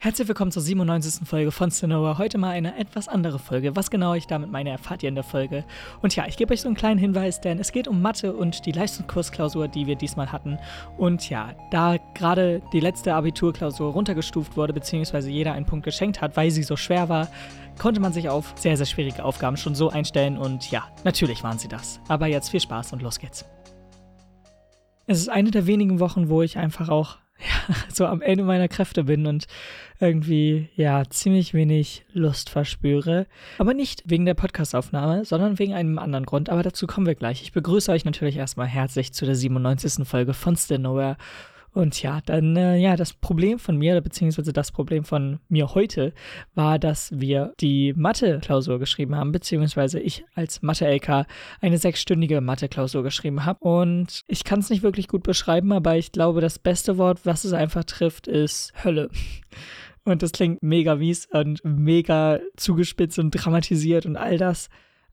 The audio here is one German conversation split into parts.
Herzlich willkommen zur 97. Folge von Cinema. Heute mal eine etwas andere Folge. Was genau ich damit meine, erfahrt ihr in der Folge. Und ja, ich gebe euch so einen kleinen Hinweis, denn es geht um Mathe und die Leistungskursklausur, die wir diesmal hatten. Und ja, da gerade die letzte Abiturklausur runtergestuft wurde, beziehungsweise jeder einen Punkt geschenkt hat, weil sie so schwer war, konnte man sich auf sehr, sehr schwierige Aufgaben schon so einstellen. Und ja, natürlich waren sie das. Aber jetzt viel Spaß und los geht's. Es ist eine der wenigen Wochen, wo ich einfach auch so am Ende meiner Kräfte bin und irgendwie, ja, ziemlich wenig Lust verspüre. Aber nicht wegen der Podcastaufnahme, sondern wegen einem anderen Grund. Aber dazu kommen wir gleich. Ich begrüße euch natürlich erstmal herzlich zu der 97. Folge von Still Nowhere. Und ja, dann, äh, ja, das Problem von mir, beziehungsweise das Problem von mir heute, war, dass wir die Mathe-Klausur geschrieben haben, beziehungsweise ich als Mathe-LK eine sechsstündige Mathe-Klausur geschrieben habe. Und ich kann es nicht wirklich gut beschreiben, aber ich glaube, das beste Wort, was es einfach trifft, ist Hölle. Und das klingt mega mies und mega zugespitzt und dramatisiert und all das.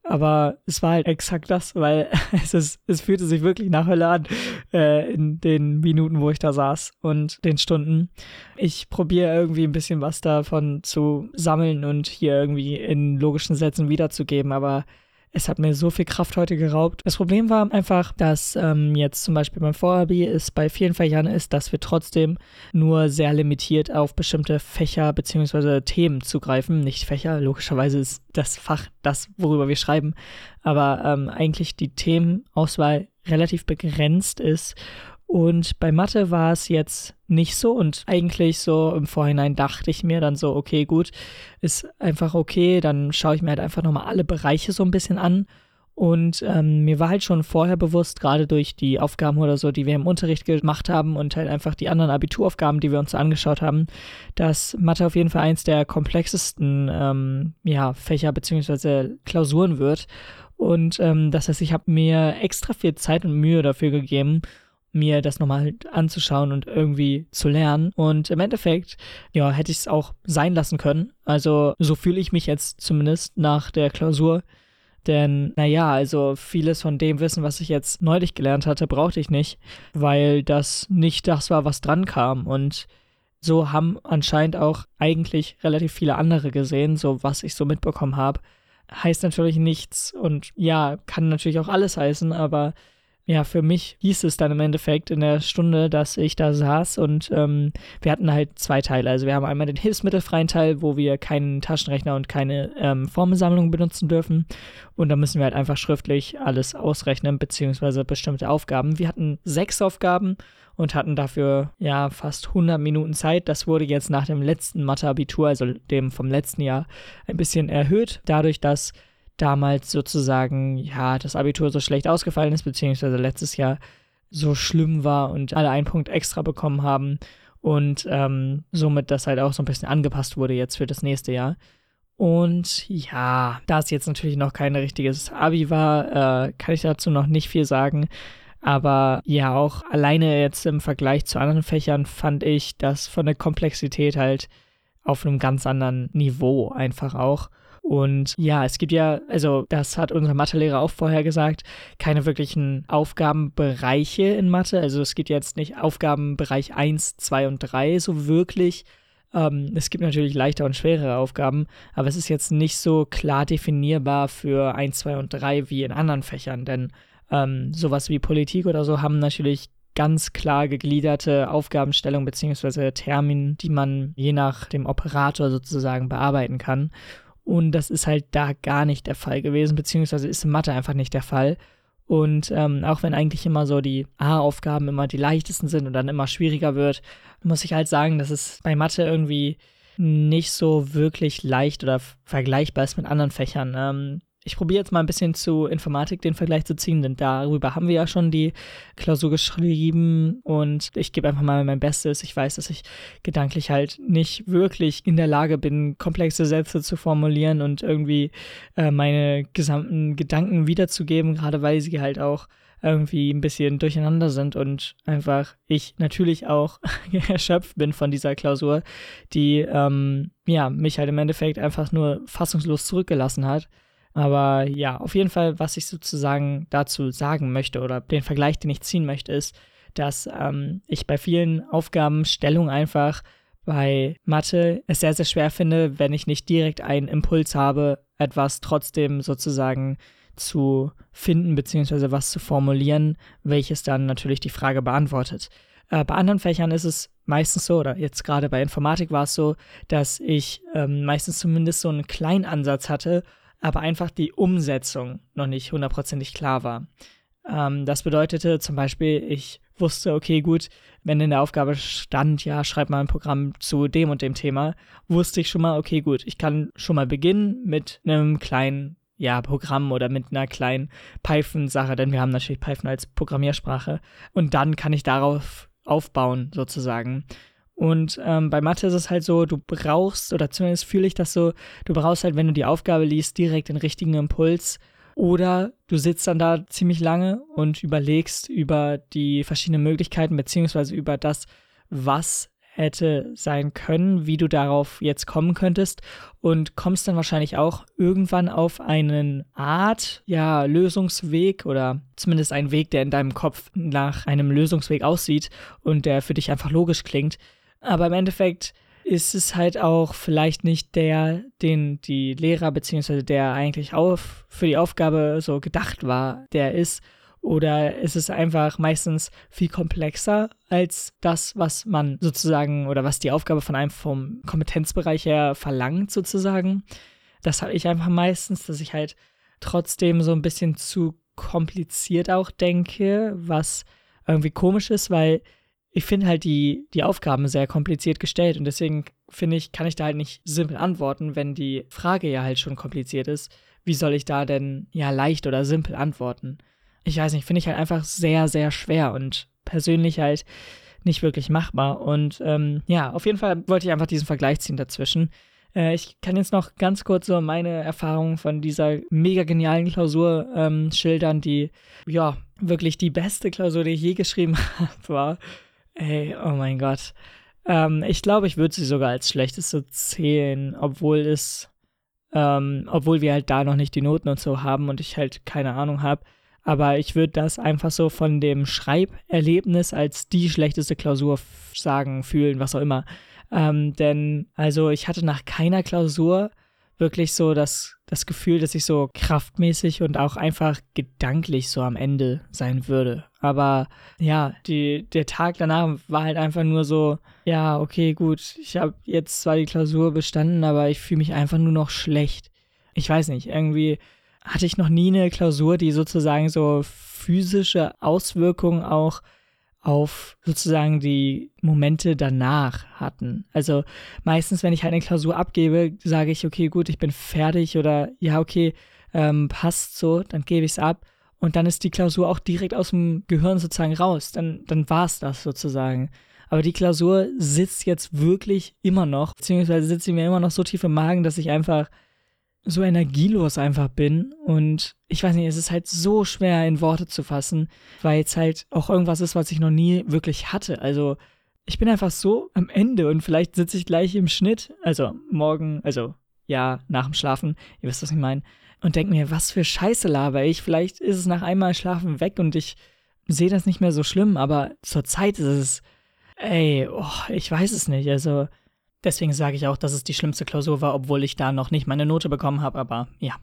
Aber es war halt exakt das, weil es, ist, es fühlte sich wirklich nach Hölle an äh, in den Minuten, wo ich da saß und den Stunden. Ich probiere irgendwie ein bisschen was davon zu sammeln und hier irgendwie in logischen Sätzen wiederzugeben, aber es hat mir so viel Kraft heute geraubt. Das Problem war einfach, dass ähm, jetzt zum Beispiel beim Vorabi es bei vielen Fächern ist, dass wir trotzdem nur sehr limitiert auf bestimmte Fächer bzw. Themen zugreifen. Nicht Fächer, logischerweise ist das Fach das, worüber wir schreiben, aber ähm, eigentlich die Themenauswahl relativ begrenzt ist und bei Mathe war es jetzt nicht so und eigentlich so im Vorhinein dachte ich mir dann so, okay, gut, ist einfach okay, dann schaue ich mir halt einfach nochmal alle Bereiche so ein bisschen an. Und ähm, mir war halt schon vorher bewusst, gerade durch die Aufgaben oder so, die wir im Unterricht gemacht haben und halt einfach die anderen Abituraufgaben, die wir uns angeschaut haben, dass Mathe auf jeden Fall eins der komplexesten ähm, ja, Fächer bzw. Klausuren wird. Und ähm, das heißt, ich habe mir extra viel Zeit und Mühe dafür gegeben, mir das nochmal anzuschauen und irgendwie zu lernen. Und im Endeffekt, ja, hätte ich es auch sein lassen können. Also so fühle ich mich jetzt zumindest nach der Klausur. Denn, naja, also vieles von dem Wissen, was ich jetzt neulich gelernt hatte, brauchte ich nicht, weil das nicht das war, was dran kam. Und so haben anscheinend auch eigentlich relativ viele andere gesehen, so was ich so mitbekommen habe. Heißt natürlich nichts und ja, kann natürlich auch alles heißen, aber ja, für mich hieß es dann im Endeffekt in der Stunde, dass ich da saß und ähm, wir hatten halt zwei Teile. Also wir haben einmal den hilfsmittelfreien Teil, wo wir keinen Taschenrechner und keine ähm, Formelsammlung benutzen dürfen. Und da müssen wir halt einfach schriftlich alles ausrechnen, beziehungsweise bestimmte Aufgaben. Wir hatten sechs Aufgaben und hatten dafür ja fast 100 Minuten Zeit. Das wurde jetzt nach dem letzten Mathe-Abitur, also dem vom letzten Jahr, ein bisschen erhöht, dadurch, dass damals sozusagen, ja, das Abitur so schlecht ausgefallen ist, beziehungsweise letztes Jahr so schlimm war und alle einen Punkt extra bekommen haben und ähm, somit das halt auch so ein bisschen angepasst wurde jetzt für das nächste Jahr. Und ja, da es jetzt natürlich noch kein richtiges Abi war, äh, kann ich dazu noch nicht viel sagen. Aber ja, auch alleine jetzt im Vergleich zu anderen Fächern fand ich das von der Komplexität halt auf einem ganz anderen Niveau einfach auch. Und ja, es gibt ja, also das hat unser Mathelehrer auch vorher gesagt, keine wirklichen Aufgabenbereiche in Mathe. Also es gibt jetzt nicht Aufgabenbereich 1, 2 und 3 so wirklich. Ähm, es gibt natürlich leichter und schwerere Aufgaben, aber es ist jetzt nicht so klar definierbar für 1, 2 und 3 wie in anderen Fächern, denn ähm, sowas wie Politik oder so haben natürlich ganz klar gegliederte Aufgabenstellungen bzw. Termine, die man je nach dem Operator sozusagen bearbeiten kann. Und das ist halt da gar nicht der Fall gewesen, beziehungsweise ist in Mathe einfach nicht der Fall. Und ähm, auch wenn eigentlich immer so die A-Aufgaben immer die leichtesten sind und dann immer schwieriger wird, muss ich halt sagen, dass es bei Mathe irgendwie nicht so wirklich leicht oder vergleichbar ist mit anderen Fächern. Ähm, ich probiere jetzt mal ein bisschen zu Informatik den Vergleich zu ziehen, denn darüber haben wir ja schon die Klausur geschrieben und ich gebe einfach mal mein Bestes. Ich weiß, dass ich gedanklich halt nicht wirklich in der Lage bin, komplexe Sätze zu formulieren und irgendwie äh, meine gesamten Gedanken wiederzugeben, gerade weil sie halt auch irgendwie ein bisschen durcheinander sind und einfach ich natürlich auch erschöpft bin von dieser Klausur, die ähm, ja mich halt im Endeffekt einfach nur fassungslos zurückgelassen hat. Aber ja, auf jeden Fall, was ich sozusagen dazu sagen möchte oder den Vergleich, den ich ziehen möchte, ist, dass ähm, ich bei vielen Aufgabenstellungen einfach bei Mathe es sehr, sehr schwer finde, wenn ich nicht direkt einen Impuls habe, etwas trotzdem sozusagen zu finden, beziehungsweise was zu formulieren, welches dann natürlich die Frage beantwortet. Äh, bei anderen Fächern ist es meistens so, oder jetzt gerade bei Informatik war es so, dass ich ähm, meistens zumindest so einen kleinen Ansatz hatte, aber einfach die Umsetzung noch nicht hundertprozentig klar war. Ähm, das bedeutete zum Beispiel, ich wusste, okay, gut, wenn in der Aufgabe stand, ja, schreib mal ein Programm zu dem und dem Thema, wusste ich schon mal, okay, gut, ich kann schon mal beginnen mit einem kleinen ja, Programm oder mit einer kleinen Python-Sache, denn wir haben natürlich Python als Programmiersprache. Und dann kann ich darauf aufbauen, sozusagen. Und ähm, bei Mathe ist es halt so, du brauchst, oder zumindest fühle ich das so, du brauchst halt, wenn du die Aufgabe liest, direkt den richtigen Impuls. Oder du sitzt dann da ziemlich lange und überlegst über die verschiedenen Möglichkeiten, beziehungsweise über das, was hätte sein können, wie du darauf jetzt kommen könntest und kommst dann wahrscheinlich auch irgendwann auf einen Art, ja, Lösungsweg oder zumindest einen Weg, der in deinem Kopf nach einem Lösungsweg aussieht und der für dich einfach logisch klingt. Aber im Endeffekt ist es halt auch vielleicht nicht der, den die Lehrer beziehungsweise der eigentlich auf für die Aufgabe so gedacht war, der ist oder ist es einfach meistens viel komplexer als das, was man sozusagen oder was die Aufgabe von einem vom Kompetenzbereich her verlangt, sozusagen? Das habe ich einfach meistens, dass ich halt trotzdem so ein bisschen zu kompliziert auch denke, was irgendwie komisch ist, weil ich finde halt die, die Aufgaben sehr kompliziert gestellt und deswegen finde ich, kann ich da halt nicht simpel antworten, wenn die Frage ja halt schon kompliziert ist. Wie soll ich da denn ja leicht oder simpel antworten? ich weiß nicht, finde ich halt einfach sehr, sehr schwer und persönlich halt nicht wirklich machbar. Und ähm, ja, auf jeden Fall wollte ich einfach diesen Vergleich ziehen dazwischen. Äh, ich kann jetzt noch ganz kurz so meine Erfahrungen von dieser mega genialen Klausur ähm, schildern, die ja wirklich die beste Klausur, die ich je geschrieben habe, war. Ey, oh mein Gott. Ähm, ich glaube, ich würde sie sogar als schlechteste zählen, obwohl es, ähm, obwohl wir halt da noch nicht die Noten und so haben und ich halt keine Ahnung habe. Aber ich würde das einfach so von dem Schreiberlebnis als die schlechteste Klausur sagen, fühlen, was auch immer. Ähm, denn also ich hatte nach keiner Klausur wirklich so das, das Gefühl, dass ich so kraftmäßig und auch einfach gedanklich so am Ende sein würde. Aber ja, die, der Tag danach war halt einfach nur so, ja, okay, gut, ich habe jetzt zwar die Klausur bestanden, aber ich fühle mich einfach nur noch schlecht. Ich weiß nicht, irgendwie hatte ich noch nie eine Klausur, die sozusagen so physische Auswirkungen auch auf sozusagen die Momente danach hatten. Also meistens, wenn ich halt eine Klausur abgebe, sage ich, okay, gut, ich bin fertig oder ja, okay, ähm, passt so, dann gebe ich es ab und dann ist die Klausur auch direkt aus dem Gehirn sozusagen raus. Dann, dann war es das sozusagen. Aber die Klausur sitzt jetzt wirklich immer noch, beziehungsweise sitzt sie mir immer noch so tief im Magen, dass ich einfach so energielos einfach bin und ich weiß nicht, es ist halt so schwer in Worte zu fassen, weil es halt auch irgendwas ist, was ich noch nie wirklich hatte. Also ich bin einfach so am Ende und vielleicht sitze ich gleich im Schnitt, also morgen, also ja, nach dem Schlafen, ihr wisst, was ich meine, und denke mir, was für Scheiße laber ich. Vielleicht ist es nach einmal Schlafen weg und ich sehe das nicht mehr so schlimm, aber zur Zeit ist es, ey, oh, ich weiß es nicht. Also Deswegen sage ich auch, dass es die schlimmste Klausur war, obwohl ich da noch nicht meine Note bekommen habe, aber ja.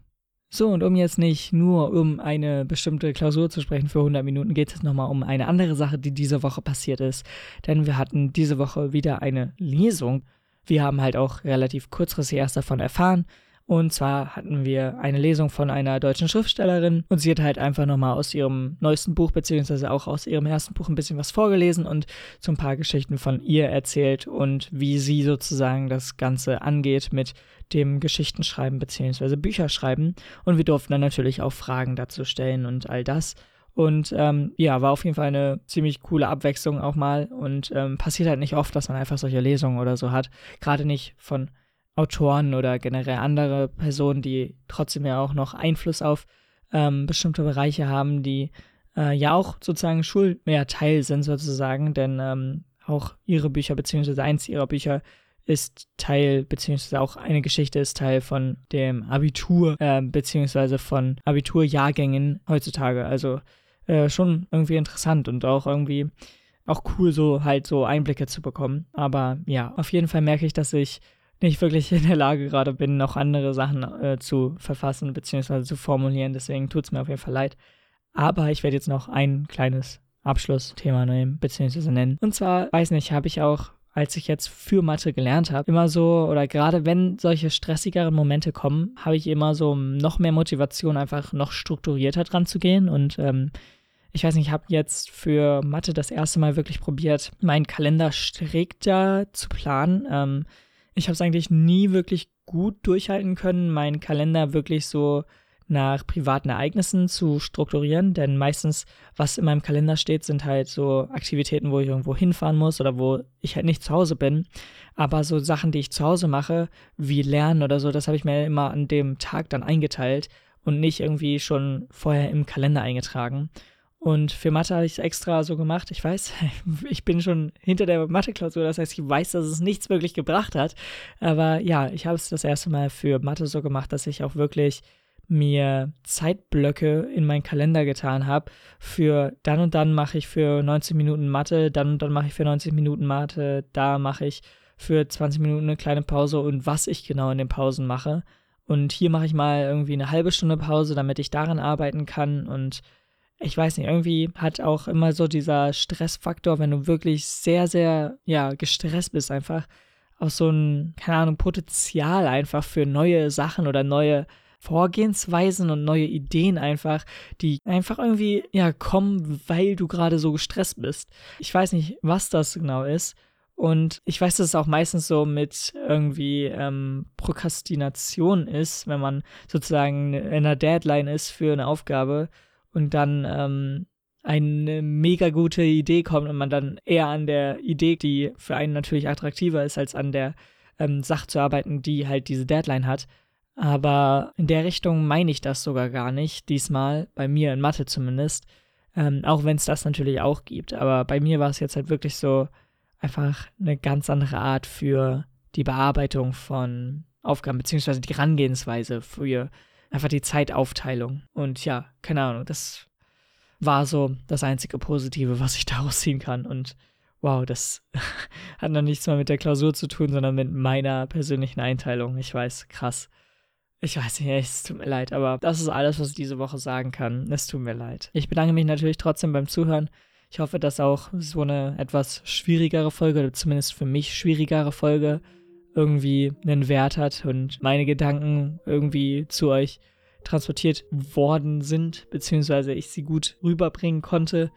So, und um jetzt nicht nur um eine bestimmte Klausur zu sprechen für 100 Minuten, geht es nochmal um eine andere Sache, die diese Woche passiert ist. Denn wir hatten diese Woche wieder eine Lesung. Wir haben halt auch relativ kurzfristig erst davon erfahren und zwar hatten wir eine Lesung von einer deutschen Schriftstellerin und sie hat halt einfach nochmal aus ihrem neuesten Buch, beziehungsweise auch aus ihrem ersten Buch ein bisschen was vorgelesen und so ein paar Geschichten von ihr erzählt und wie sie sozusagen das Ganze angeht mit dem Geschichtenschreiben beziehungsweise Bücherschreiben. Und wir durften dann natürlich auch Fragen dazu stellen und all das. Und ähm, ja, war auf jeden Fall eine ziemlich coole Abwechslung auch mal und ähm, passiert halt nicht oft, dass man einfach solche Lesungen oder so hat. Gerade nicht von Autoren oder generell andere Personen, die trotzdem ja auch noch Einfluss auf ähm, bestimmte Bereiche haben, die äh, ja auch sozusagen Schulmehrteil sind sozusagen, denn ähm, auch ihre Bücher beziehungsweise eins ihrer Bücher ist Teil, beziehungsweise auch eine Geschichte ist Teil von dem Abitur, äh, beziehungsweise von Abiturjahrgängen heutzutage. Also äh, schon irgendwie interessant und auch irgendwie auch cool, so halt so Einblicke zu bekommen. Aber ja, auf jeden Fall merke ich, dass ich nicht wirklich in der Lage gerade bin, noch andere Sachen äh, zu verfassen bzw. zu formulieren. Deswegen tut es mir auf jeden Fall leid. Aber ich werde jetzt noch ein kleines Abschlussthema nehmen bzw. nennen. Und zwar, weiß nicht, habe ich auch als ich jetzt für Mathe gelernt habe, immer so, oder gerade wenn solche stressigeren Momente kommen, habe ich immer so noch mehr Motivation, einfach noch strukturierter dran zu gehen. Und ähm, ich weiß nicht, ich habe jetzt für Mathe das erste Mal wirklich probiert, meinen Kalender strikter zu planen. Ähm, ich habe es eigentlich nie wirklich gut durchhalten können, meinen Kalender wirklich so nach privaten Ereignissen zu strukturieren, denn meistens, was in meinem Kalender steht, sind halt so Aktivitäten, wo ich irgendwo hinfahren muss oder wo ich halt nicht zu Hause bin. Aber so Sachen, die ich zu Hause mache, wie Lernen oder so, das habe ich mir immer an dem Tag dann eingeteilt und nicht irgendwie schon vorher im Kalender eingetragen. Und für Mathe habe ich es extra so gemacht. Ich weiß, ich bin schon hinter der Mathe-Klausur, das heißt, ich weiß, dass es nichts wirklich gebracht hat. Aber ja, ich habe es das erste Mal für Mathe so gemacht, dass ich auch wirklich mir Zeitblöcke in meinen Kalender getan habe. Für dann und dann mache ich für 90 Minuten Mathe, dann und dann mache ich für 90 Minuten Mathe, da mache ich für 20 Minuten eine kleine Pause und was ich genau in den Pausen mache. Und hier mache ich mal irgendwie eine halbe Stunde Pause, damit ich daran arbeiten kann und ich weiß nicht, irgendwie hat auch immer so dieser Stressfaktor, wenn du wirklich sehr, sehr, ja, gestresst bist, einfach auch so ein, keine Ahnung, Potenzial einfach für neue Sachen oder neue Vorgehensweisen und neue Ideen einfach, die einfach irgendwie, ja, kommen, weil du gerade so gestresst bist. Ich weiß nicht, was das genau ist. Und ich weiß, dass es auch meistens so mit irgendwie ähm, Prokrastination ist, wenn man sozusagen in einer Deadline ist für eine Aufgabe und dann ähm, eine mega gute Idee kommt und man dann eher an der Idee, die für einen natürlich attraktiver ist, als an der ähm, Sache zu arbeiten, die halt diese Deadline hat. Aber in der Richtung meine ich das sogar gar nicht, diesmal, bei mir in Mathe zumindest. Ähm, auch wenn es das natürlich auch gibt. Aber bei mir war es jetzt halt wirklich so einfach eine ganz andere Art für die Bearbeitung von Aufgaben, beziehungsweise die Herangehensweise für einfach die Zeitaufteilung. Und ja, keine Ahnung, das war so das einzige Positive, was ich daraus ziehen kann. Und wow, das hat noch nichts mehr mit der Klausur zu tun, sondern mit meiner persönlichen Einteilung. Ich weiß, krass. Ich weiß nicht, es tut mir leid, aber das ist alles, was ich diese Woche sagen kann. Es tut mir leid. Ich bedanke mich natürlich trotzdem beim Zuhören. Ich hoffe, dass auch so eine etwas schwierigere Folge, oder zumindest für mich schwierigere Folge, irgendwie einen Wert hat und meine Gedanken irgendwie zu euch transportiert worden sind, beziehungsweise ich sie gut rüberbringen konnte.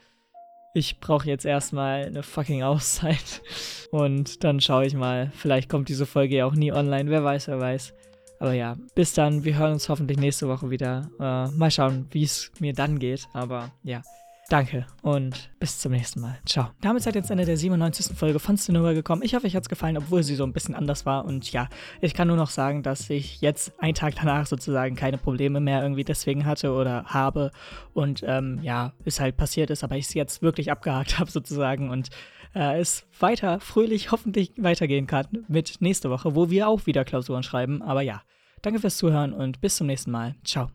Ich brauche jetzt erstmal eine fucking Auszeit und dann schaue ich mal. Vielleicht kommt diese Folge ja auch nie online, wer weiß, wer weiß. Aber ja, bis dann. Wir hören uns hoffentlich nächste Woche wieder. Äh, mal schauen, wie es mir dann geht. Aber ja, Danke und bis zum nächsten Mal. Ciao. Damit seid ihr jetzt Ende der 97. Folge von Cinema gekommen. Ich hoffe, euch hat es gefallen, obwohl sie so ein bisschen anders war. Und ja, ich kann nur noch sagen, dass ich jetzt einen Tag danach sozusagen keine Probleme mehr irgendwie deswegen hatte oder habe. Und ähm, ja, es halt passiert ist, aber ich es jetzt wirklich abgehakt habe sozusagen und äh, es weiter fröhlich hoffentlich weitergehen kann mit nächste Woche, wo wir auch wieder Klausuren schreiben. Aber ja, danke fürs Zuhören und bis zum nächsten Mal. Ciao.